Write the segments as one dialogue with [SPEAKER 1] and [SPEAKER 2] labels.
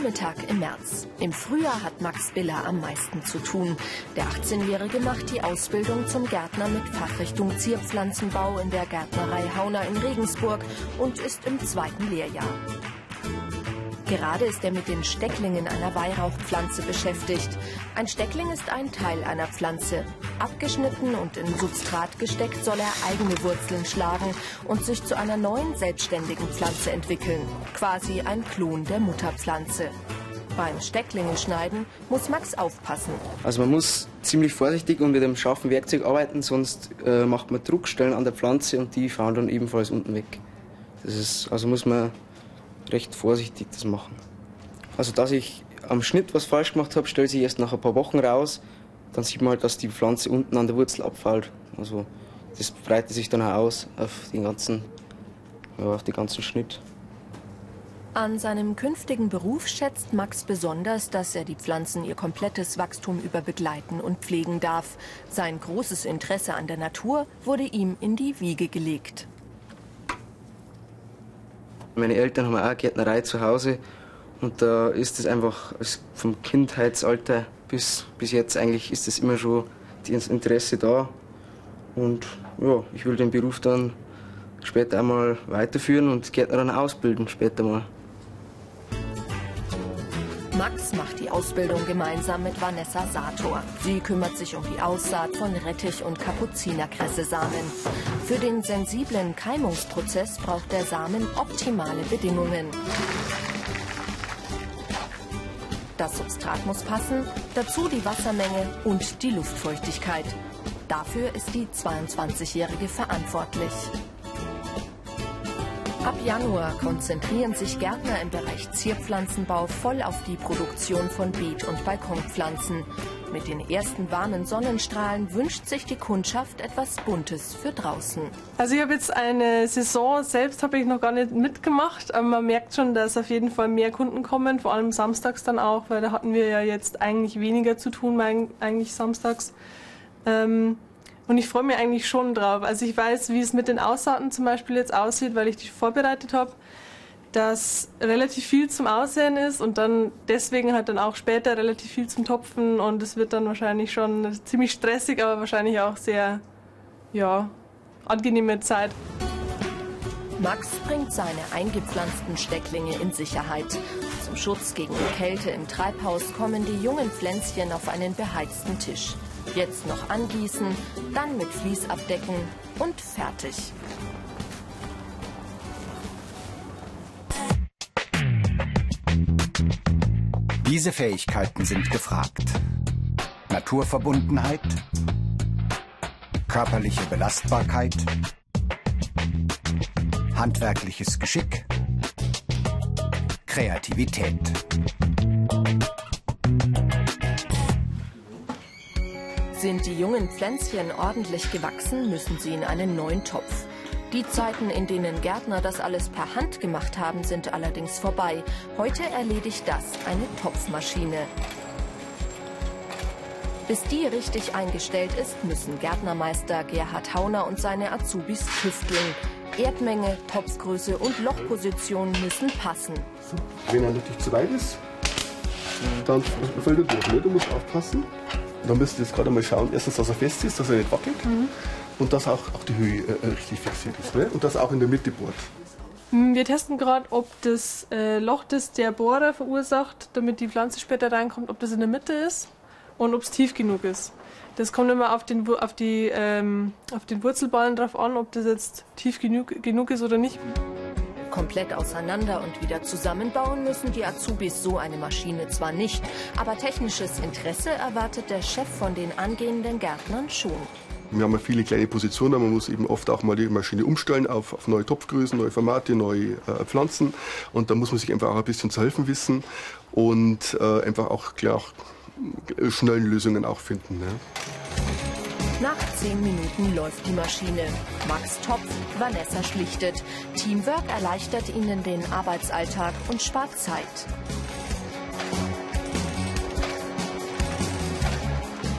[SPEAKER 1] Vormittag im März. Im Frühjahr hat Max Biller am meisten zu tun. Der 18-Jährige macht die Ausbildung zum Gärtner mit Fachrichtung Zierpflanzenbau in der Gärtnerei Hauner in Regensburg und ist im zweiten Lehrjahr. Gerade ist er mit den Stecklingen einer Weihrauchpflanze beschäftigt. Ein Steckling ist ein Teil einer Pflanze. Abgeschnitten und in Substrat gesteckt soll er eigene Wurzeln schlagen und sich zu einer neuen selbstständigen Pflanze entwickeln. Quasi ein Klon der Mutterpflanze. Beim Stecklinge schneiden muss Max aufpassen.
[SPEAKER 2] Also man muss ziemlich vorsichtig und mit einem scharfen Werkzeug arbeiten, sonst äh, macht man Druckstellen an der Pflanze und die fahren dann ebenfalls unten weg. Das ist, also muss man recht vorsichtig das machen. Also dass ich am Schnitt was falsch gemacht habe, stellt sich erst nach ein paar Wochen raus. Dann sieht man halt, dass die Pflanze unten an der Wurzel abfällt. Also das breitet sich dann auch aus auf den ganzen, ja, auf den ganzen Schnitt.
[SPEAKER 1] An seinem künftigen Beruf schätzt Max besonders, dass er die Pflanzen ihr komplettes Wachstum über begleiten und pflegen darf. Sein großes Interesse an der Natur wurde ihm in die Wiege gelegt.
[SPEAKER 2] Meine Eltern haben auch Gärtnerei zu Hause und da ist es einfach vom Kindheitsalter bis, bis jetzt eigentlich ist es immer schon das Interesse da. Und ja, ich will den Beruf dann später einmal weiterführen und Gärtner dann ausbilden später mal.
[SPEAKER 1] Max macht die Ausbildung gemeinsam mit Vanessa Sator. Sie kümmert sich um die Aussaat von Rettich- und Kapuzinerkresse-Samen. Für den sensiblen Keimungsprozess braucht der Samen optimale Bedingungen. Das Substrat muss passen, dazu die Wassermenge und die Luftfeuchtigkeit. Dafür ist die 22-Jährige verantwortlich. Ab Januar konzentrieren sich Gärtner im Bereich Zierpflanzenbau voll auf die Produktion von Beet- und Balkonpflanzen. Mit den ersten warmen Sonnenstrahlen wünscht sich die Kundschaft etwas Buntes für draußen.
[SPEAKER 3] Also ich habe jetzt eine Saison selbst habe ich noch gar nicht mitgemacht, aber man merkt schon, dass auf jeden Fall mehr Kunden kommen, vor allem samstags dann auch, weil da hatten wir ja jetzt eigentlich weniger zu tun, eigentlich samstags. Ähm, und ich freue mich eigentlich schon drauf. Also ich weiß, wie es mit den Aussaaten zum Beispiel jetzt aussieht, weil ich die vorbereitet habe, dass relativ viel zum Aussehen ist und dann deswegen halt dann auch später relativ viel zum Topfen und es wird dann wahrscheinlich schon ziemlich stressig, aber wahrscheinlich auch sehr, ja, angenehme Zeit.
[SPEAKER 1] Max bringt seine eingepflanzten Stecklinge in Sicherheit. Zum Schutz gegen Kälte im Treibhaus kommen die jungen Pflänzchen auf einen beheizten Tisch. Jetzt noch angießen, dann mit Vlies abdecken und fertig.
[SPEAKER 4] Diese Fähigkeiten sind gefragt. Naturverbundenheit, körperliche Belastbarkeit, handwerkliches Geschick, Kreativität.
[SPEAKER 1] Sind die jungen Pflänzchen ordentlich gewachsen, müssen sie in einen neuen Topf. Die Zeiten, in denen Gärtner das alles per Hand gemacht haben, sind allerdings vorbei. Heute erledigt das eine Topfmaschine. Bis die richtig eingestellt ist, müssen Gärtnermeister Gerhard Hauner und seine Azubis tüfteln. Erdmenge, Topfgröße und Lochposition müssen passen.
[SPEAKER 5] Wenn er natürlich zu weit ist, dann fällt er durch. Ne? Du musst aufpassen. Dann müsst ihr jetzt gerade mal schauen, erstens, dass er fest ist, dass er nicht wackelt mhm. und dass auch, auch die Höhe äh, richtig fixiert ist ne? und dass er auch in der Mitte bohrt.
[SPEAKER 3] Hm, wir testen gerade, ob das äh, Loch, das der Bohrer verursacht, damit die Pflanze später reinkommt, ob das in der Mitte ist und ob es tief genug ist. Das kommt immer auf den, auf, die, ähm, auf den Wurzelballen drauf an, ob das jetzt tief genug, genug ist oder nicht.
[SPEAKER 1] Komplett auseinander und wieder zusammenbauen müssen die Azubis so eine Maschine zwar nicht, aber technisches Interesse erwartet der Chef von den angehenden Gärtnern schon.
[SPEAKER 5] Wir haben viele kleine Positionen, man muss eben oft auch mal die Maschine umstellen auf, auf neue Topfgrößen, neue Formate, neue äh, Pflanzen und da muss man sich einfach auch ein bisschen zu helfen wissen und äh, einfach auch klar schnellen Lösungen auch finden. Ne?
[SPEAKER 1] Nach zehn Minuten läuft die Maschine. Max Topf, Vanessa schlichtet. Teamwork erleichtert ihnen den Arbeitsalltag und spart Zeit.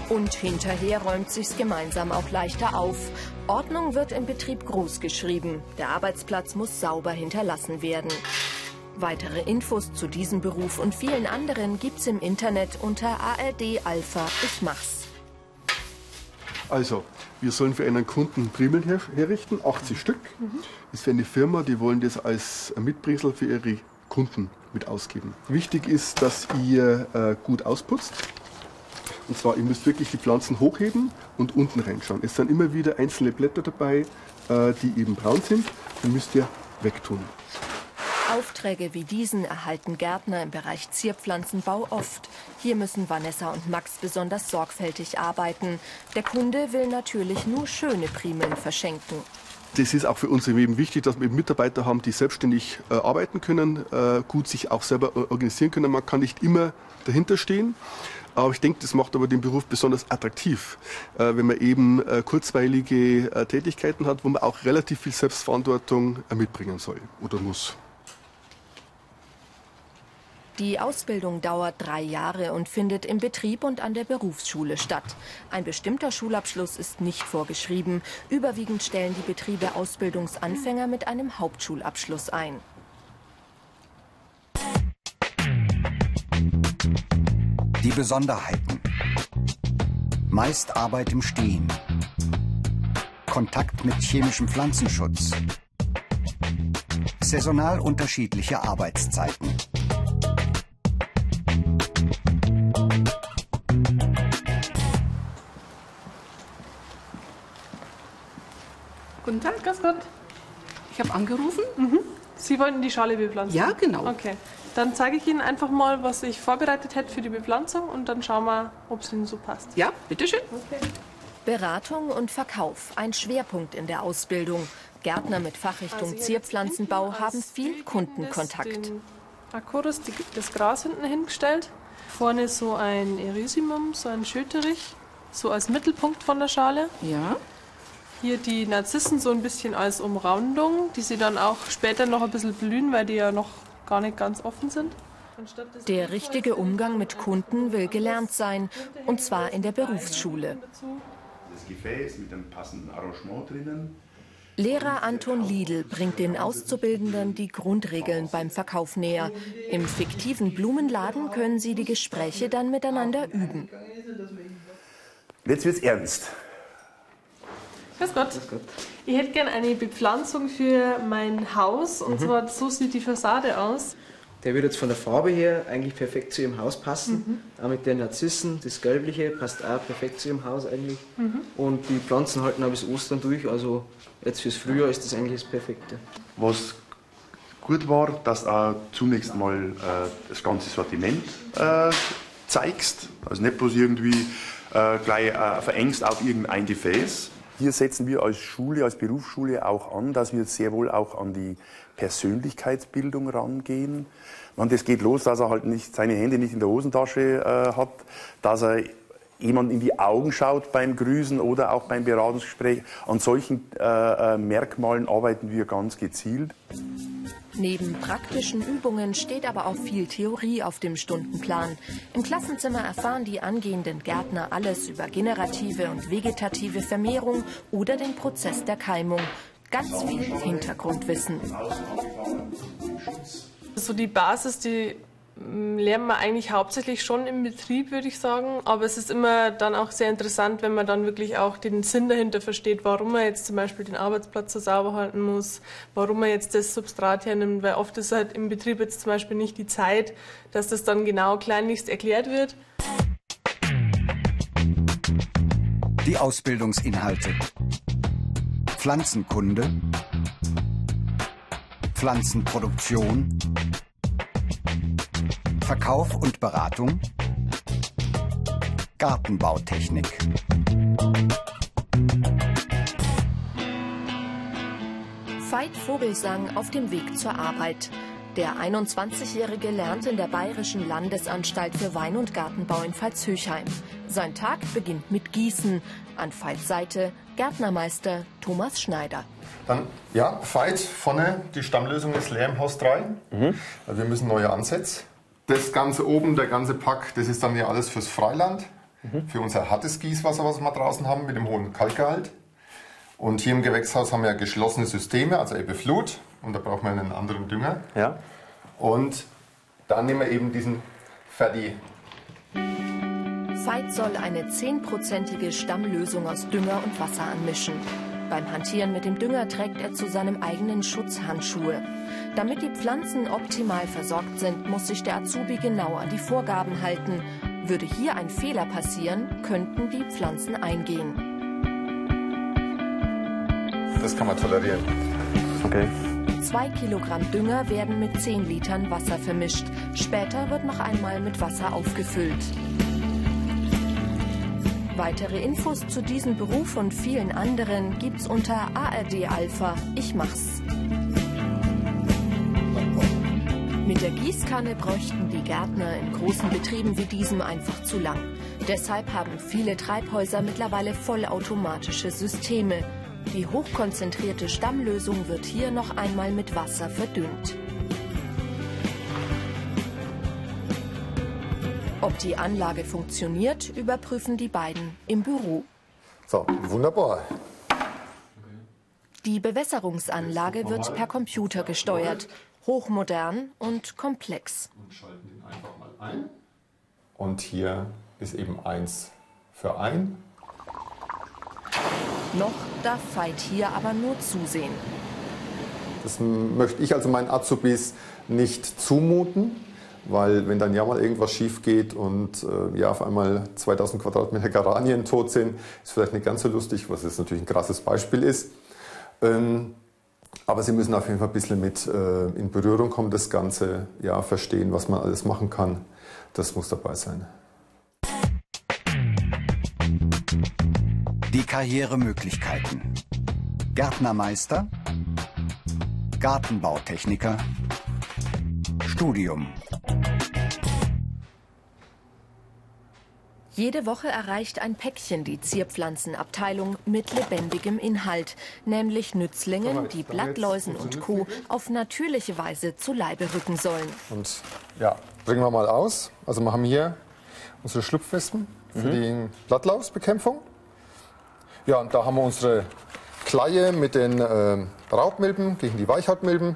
[SPEAKER 1] Und hinterher räumt sich's gemeinsam auch leichter auf. Ordnung wird im Betrieb groß geschrieben. Der Arbeitsplatz muss sauber hinterlassen werden. Weitere Infos zu diesem Beruf und vielen anderen gibt's im Internet unter ARD Alpha Ich mach's.
[SPEAKER 5] Also, wir sollen für einen Kunden Primeln her herrichten, 80 Stück. Ist für eine Firma, die wollen das als Mitbringsel für ihre Kunden mit ausgeben. Wichtig ist, dass ihr äh, gut ausputzt. Und zwar, ihr müsst wirklich die Pflanzen hochheben und unten reinschauen. Es sind immer wieder einzelne Blätter dabei, äh, die eben braun sind. Die müsst ihr wegtun.
[SPEAKER 1] Aufträge wie diesen erhalten Gärtner im Bereich Zierpflanzenbau oft. Hier müssen Vanessa und Max besonders sorgfältig arbeiten. Der Kunde will natürlich nur schöne Primeln verschenken.
[SPEAKER 5] Das ist auch für uns eben wichtig, dass wir Mitarbeiter haben, die selbstständig äh, arbeiten können, äh, gut sich auch selber organisieren können. Man kann nicht immer dahinter stehen. Aber ich denke, das macht aber den Beruf besonders attraktiv, äh, wenn man eben äh, kurzweilige äh, Tätigkeiten hat, wo man auch relativ viel Selbstverantwortung äh, mitbringen soll oder muss.
[SPEAKER 1] Die Ausbildung dauert drei Jahre und findet im Betrieb und an der Berufsschule statt. Ein bestimmter Schulabschluss ist nicht vorgeschrieben. Überwiegend stellen die Betriebe Ausbildungsanfänger mit einem Hauptschulabschluss ein.
[SPEAKER 4] Die Besonderheiten. Meist Arbeit im Stehen. Kontakt mit chemischem Pflanzenschutz. Saisonal unterschiedliche Arbeitszeiten.
[SPEAKER 6] Guten Tag.
[SPEAKER 3] Ganz gut.
[SPEAKER 6] Ich habe angerufen.
[SPEAKER 3] Sie wollten die Schale bepflanzen?
[SPEAKER 6] Ja, genau.
[SPEAKER 3] Okay. Dann zeige ich Ihnen einfach mal, was ich vorbereitet hätte für die Bepflanzung und dann schauen wir, ob es Ihnen so passt.
[SPEAKER 6] Ja, bitteschön.
[SPEAKER 1] Beratung und Verkauf, ein Schwerpunkt in der Ausbildung. Gärtner mit Fachrichtung
[SPEAKER 3] Also
[SPEAKER 1] Zierpflanzenbau haben viel Kundenkontakt.
[SPEAKER 3] die, das Gras hinten hingestellt. Vorne so ein Erysimum, so ein Schöterich, so als Mittelpunkt von der Schale.
[SPEAKER 6] Ja.
[SPEAKER 3] Hier die Narzissen so ein bisschen als Umrandung, die sie dann auch später noch ein bisschen blühen, weil die ja noch gar nicht ganz offen sind.
[SPEAKER 1] Der richtige Umgang mit Kunden will gelernt sein, und zwar in der Berufsschule.
[SPEAKER 7] Das Gefäß mit einem passenden Arrangement drinnen.
[SPEAKER 1] Lehrer Anton Liedl bringt den Auszubildenden die Grundregeln beim Verkauf näher. Im fiktiven Blumenladen können sie die Gespräche dann miteinander üben.
[SPEAKER 7] Jetzt wird's ernst.
[SPEAKER 3] Grüß Gott. Ich hätte gerne eine Bepflanzung für mein Haus und zwar so sieht die Fassade aus.
[SPEAKER 2] Der wird jetzt von der Farbe her eigentlich perfekt zu ihrem Haus passen. Auch mit den Narzissen, das Gelbliche passt auch perfekt zu ihrem Haus eigentlich. Und die Pflanzen halten auch bis Ostern durch, also jetzt fürs Frühjahr ist das eigentlich das Perfekte.
[SPEAKER 7] Was gut war, dass du zunächst mal äh, das ganze Sortiment äh, zeigst. Also nicht bloß irgendwie äh, gleich äh, verengst auf irgendein Gefäß. Hier setzen wir als Schule, als Berufsschule auch an, dass wir sehr wohl auch an die Persönlichkeitsbildung rangehen. Man, das geht los, dass er halt nicht seine Hände nicht in der Hosentasche äh, hat, dass er jemand in die Augen schaut beim Grüßen oder auch beim Beratungsgespräch. An solchen äh, äh, Merkmalen arbeiten wir ganz gezielt.
[SPEAKER 1] Neben praktischen Übungen steht aber auch viel Theorie auf dem Stundenplan. Im Klassenzimmer erfahren die angehenden Gärtner alles über generative und vegetative Vermehrung oder den Prozess der Keimung. Ganz viel Hintergrundwissen.
[SPEAKER 3] So die Basis, die lernt man eigentlich hauptsächlich schon im Betrieb, würde ich sagen. Aber es ist immer dann auch sehr interessant, wenn man dann wirklich auch den Sinn dahinter versteht, warum man jetzt zum Beispiel den Arbeitsplatz so sauber halten muss, warum man jetzt das Substrat hernimmt, weil oft ist halt im Betrieb jetzt zum Beispiel nicht die Zeit, dass das dann genau kleinlichst erklärt wird.
[SPEAKER 4] Die Ausbildungsinhalte. Pflanzenkunde. Pflanzenproduktion. Verkauf und Beratung. Gartenbautechnik.
[SPEAKER 1] Veit Vogelsang auf dem Weg zur Arbeit. Der 21-Jährige lernt in der Bayerischen Landesanstalt für Wein- und Gartenbau in Pfalzhöchheim. Sein Tag beginnt mit Gießen. An Veits Seite Gärtnermeister Thomas Schneider.
[SPEAKER 8] Dann, ja, Veit, vorne, die Stammlösung ist leer im Haus 3. Also wir müssen neue Ansätze. Das Ganze oben, der ganze Pack, das ist dann ja alles fürs Freiland. Für unser hartes Gießwasser, was wir draußen haben, mit dem hohen Kalkgehalt. Und hier im Gewächshaus haben wir geschlossene Systeme, also Ebbe Flut. Und da braucht man einen anderen Dünger.
[SPEAKER 9] Ja.
[SPEAKER 8] Und dann nehmen wir eben diesen Ferdi.
[SPEAKER 1] Veit soll eine zehnprozentige Stammlösung aus Dünger und Wasser anmischen. Beim Hantieren mit dem Dünger trägt er zu seinem eigenen Schutz Handschuhe. Damit die Pflanzen optimal versorgt sind, muss sich der Azubi genau an die Vorgaben halten. Würde hier ein Fehler passieren, könnten die Pflanzen eingehen.
[SPEAKER 8] Das kann man tolerieren.
[SPEAKER 9] Okay.
[SPEAKER 1] Zwei Kilogramm Dünger werden mit 10 Litern Wasser vermischt. Später wird noch einmal mit Wasser aufgefüllt. Weitere Infos zu diesem Beruf und vielen anderen gibt's unter ARD Alpha. Ich mach's. Mit der Gießkanne bräuchten die Gärtner in großen Betrieben wie diesem einfach zu lang. Deshalb haben viele Treibhäuser mittlerweile vollautomatische Systeme. Die hochkonzentrierte Stammlösung wird hier noch einmal mit Wasser verdünnt. Ob die Anlage funktioniert, überprüfen die beiden im Büro.
[SPEAKER 8] So, wunderbar.
[SPEAKER 1] Die Bewässerungsanlage wird per Computer gesteuert. Hochmodern und komplex.
[SPEAKER 8] Und hier ist eben eins für ein.
[SPEAKER 1] Noch darf Veit hier aber nur zusehen.
[SPEAKER 8] Das möchte ich also meinen Azubis nicht zumuten, weil wenn dann ja mal irgendwas schief geht und äh, ja auf einmal 2000 Quadratmeter Geranien tot sind, ist vielleicht nicht ganz so lustig, was jetzt natürlich ein krasses Beispiel ist. Ähm, aber sie müssen auf jeden Fall ein bisschen mit äh, in Berührung kommen, das Ganze, ja, verstehen, was man alles machen kann. Das muss dabei sein.
[SPEAKER 4] Die Karrieremöglichkeiten. Gärtnermeister, Gartenbautechniker, Studium.
[SPEAKER 1] Jede Woche erreicht ein Päckchen die Zierpflanzenabteilung mit lebendigem Inhalt, nämlich Nützlingen, die Blattläusen und Co. auf natürliche Weise zu Leibe rücken sollen.
[SPEAKER 8] Und ja, bringen wir mal aus. Also wir haben hier unsere Schlupfwespen für die Blattlausbekämpfung. Ja, und da haben wir unsere Kleie mit den äh, Raubmilben gegen die Weichhautmilben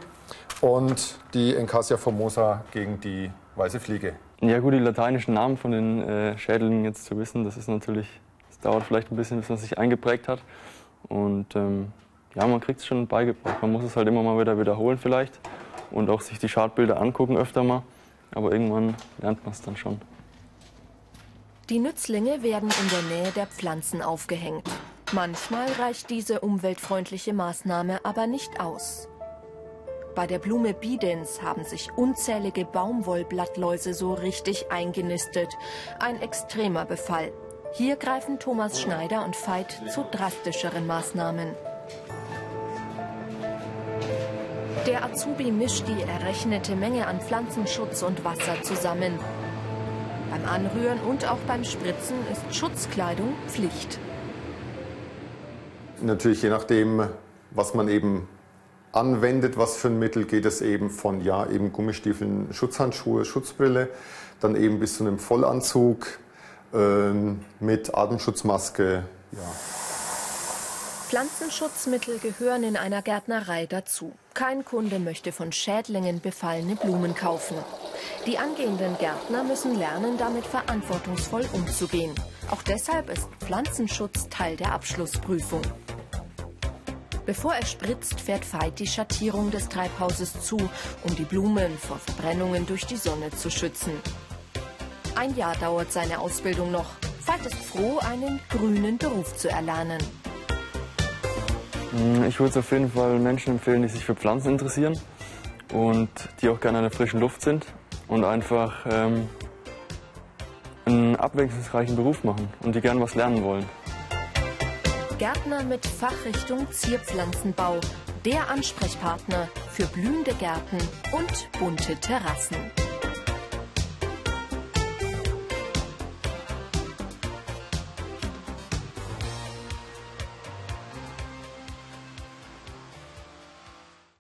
[SPEAKER 8] und die Encasia formosa gegen die weiße Fliege.
[SPEAKER 9] Ja gut, die lateinischen Namen von den äh, Schädlingen jetzt zu wissen, das ist natürlich, das dauert vielleicht ein bisschen, bis man sich eingeprägt hat. Und ähm, ja, man kriegt es schon beigebracht. Man muss es halt immer mal wieder wiederholen vielleicht und auch sich die Schadbilder angucken öfter mal. Aber irgendwann lernt man es dann schon.
[SPEAKER 1] Die Nützlinge werden in der Nähe der Pflanzen aufgehängt. Manchmal reicht diese umweltfreundliche Maßnahme aber nicht aus. Bei der Blume Bidens haben sich unzählige Baumwollblattläuse so richtig eingenistet. Ein extremer Befall. Hier greifen Thomas Schneider und Veit zu drastischeren Maßnahmen. Der Azubi mischt die errechnete Menge an Pflanzenschutz und Wasser zusammen. Beim Anrühren und auch beim Spritzen ist Schutzkleidung Pflicht.
[SPEAKER 8] Natürlich je nachdem, was man eben anwendet, was für ein Mittel, geht es eben von ja, eben Gummistiefeln, Schutzhandschuhe, Schutzbrille, dann eben bis zu einem Vollanzug ähm, mit Atemschutzmaske. Ja.
[SPEAKER 1] Pflanzenschutzmittel gehören in einer Gärtnerei dazu. Kein Kunde möchte von Schädlingen befallene Blumen kaufen. Die angehenden Gärtner müssen lernen, damit verantwortungsvoll umzugehen. Auch deshalb ist Pflanzenschutz Teil der Abschlussprüfung. Bevor er spritzt, fährt Veit die Schattierung des Treibhauses zu, um die Blumen vor Verbrennungen durch die Sonne zu schützen. Ein Jahr dauert seine Ausbildung noch. Veit ist froh, einen grünen Beruf zu erlernen.
[SPEAKER 9] Ich würde es auf jeden Fall Menschen empfehlen, die sich für Pflanzen interessieren und die auch gerne in der frischen Luft sind und einfach ähm, einen abwechslungsreichen Beruf machen und die gerne was lernen wollen.
[SPEAKER 1] Gärtner mit Fachrichtung Zierpflanzenbau. Der Ansprechpartner für blühende Gärten und bunte Terrassen.